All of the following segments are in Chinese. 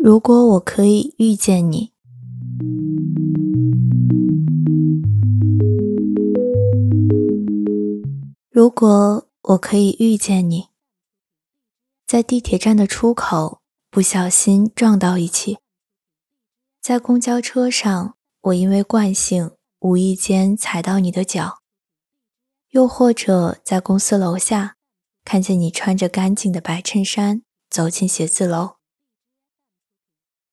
如果我可以遇见你，如果我可以遇见你，在地铁站的出口不小心撞到一起，在公交车上我因为惯性无意间踩到你的脚，又或者在公司楼下看见你穿着干净的白衬衫走进写字楼。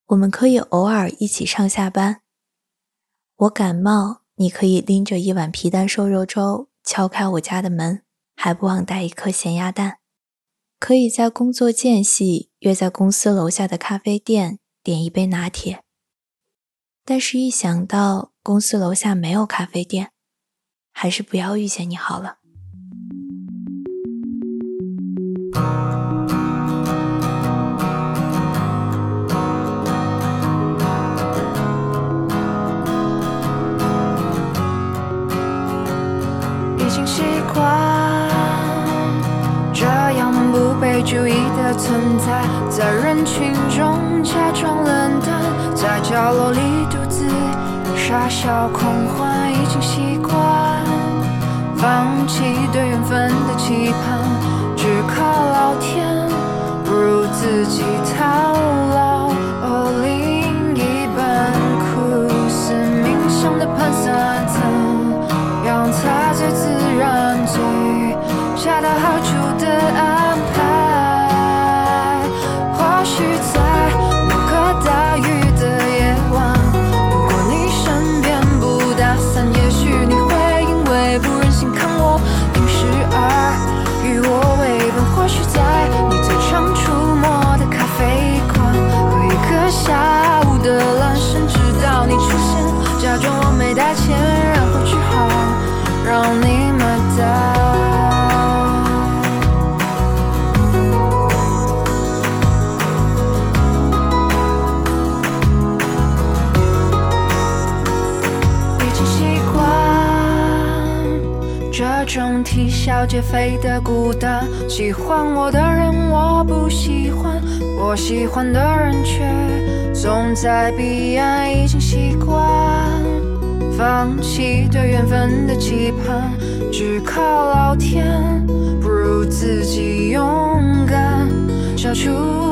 我们可以偶尔一起上下班。我感冒，你可以拎着一碗皮蛋瘦肉粥敲开我家的门，还不忘带一颗咸鸭蛋。可以在工作间隙约在公司楼下的咖啡店点一杯拿铁。但是，一想到公司楼下没有咖啡店，还是不要遇见你好了。的存在，在人群中假装冷淡，在角落里独自傻笑狂欢，已经习惯放弃对缘分的期盼，只靠老天，不如自己逃种啼笑皆非的孤单，喜欢我的人我不喜欢，我喜欢的人却总在彼岸，已经习惯放弃对缘分的期盼，只靠老天，不如自己勇敢，消除。